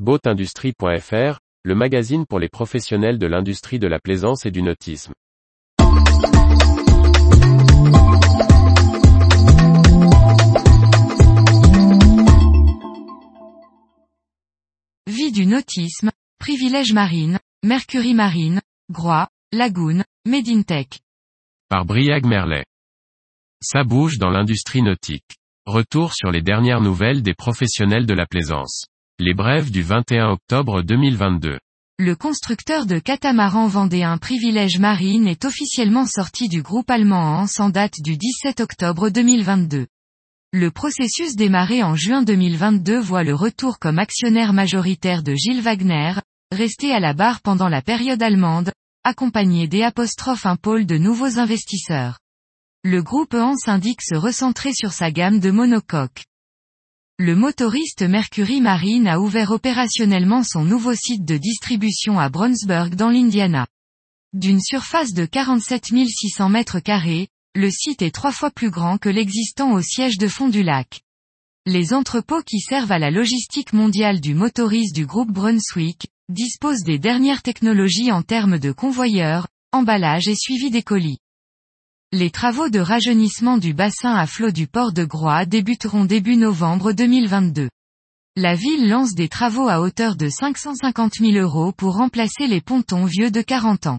Boatindustrie.fr, le magazine pour les professionnels de l'industrie de la plaisance et du nautisme. Vie du nautisme, privilèges marine, Mercury Marine, Groix, Lagoon, Medintech. Par Briag Merlet. Ça bouge dans l'industrie nautique. Retour sur les dernières nouvelles des professionnels de la plaisance. Les brèves du 21 octobre 2022. Le constructeur de catamaran vendéen Privilège Marine est officiellement sorti du groupe allemand Hans en date du 17 octobre 2022. Le processus démarré en juin 2022 voit le retour comme actionnaire majoritaire de Gilles Wagner, resté à la barre pendant la période allemande, accompagné des apostrophes un pôle de nouveaux investisseurs. Le groupe Hans indique se recentrer sur sa gamme de monocoques. Le motoriste Mercury Marine a ouvert opérationnellement son nouveau site de distribution à Brownsburg dans l'Indiana. D'une surface de 47 600 mètres carrés, le site est trois fois plus grand que l'existant au siège de fond du lac. Les entrepôts qui servent à la logistique mondiale du motoriste du groupe Brunswick, disposent des dernières technologies en termes de convoyeurs, emballage et suivi des colis. Les travaux de rajeunissement du bassin à flot du port de Groix débuteront début novembre 2022. La ville lance des travaux à hauteur de 550 000 euros pour remplacer les pontons vieux de 40 ans.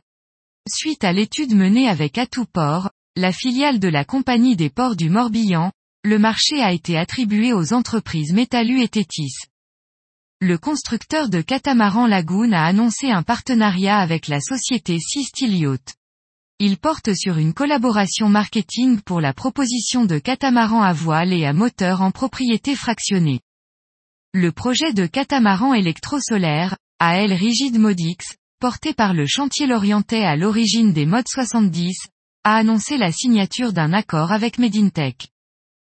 Suite à l'étude menée avec Port, la filiale de la Compagnie des ports du Morbihan, le marché a été attribué aux entreprises Métallu et Tétis. Le constructeur de catamaran Lagoon a annoncé un partenariat avec la société Sistil Il porte sur une collaboration marketing pour la proposition de catamaran à voile et à moteur en propriété fractionnée. Le projet de catamaran électro-solaire, AL Rigid Modix, porté par le chantier Lorientais à l'origine des modes 70, a annoncé la signature d'un accord avec Medintech.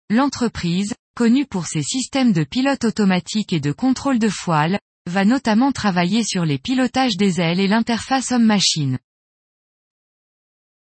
L'entreprise, connue pour ses systèmes de pilote automatique et de contrôle de foile, va notamment travailler sur les pilotages des ailes et l'interface homme-machine.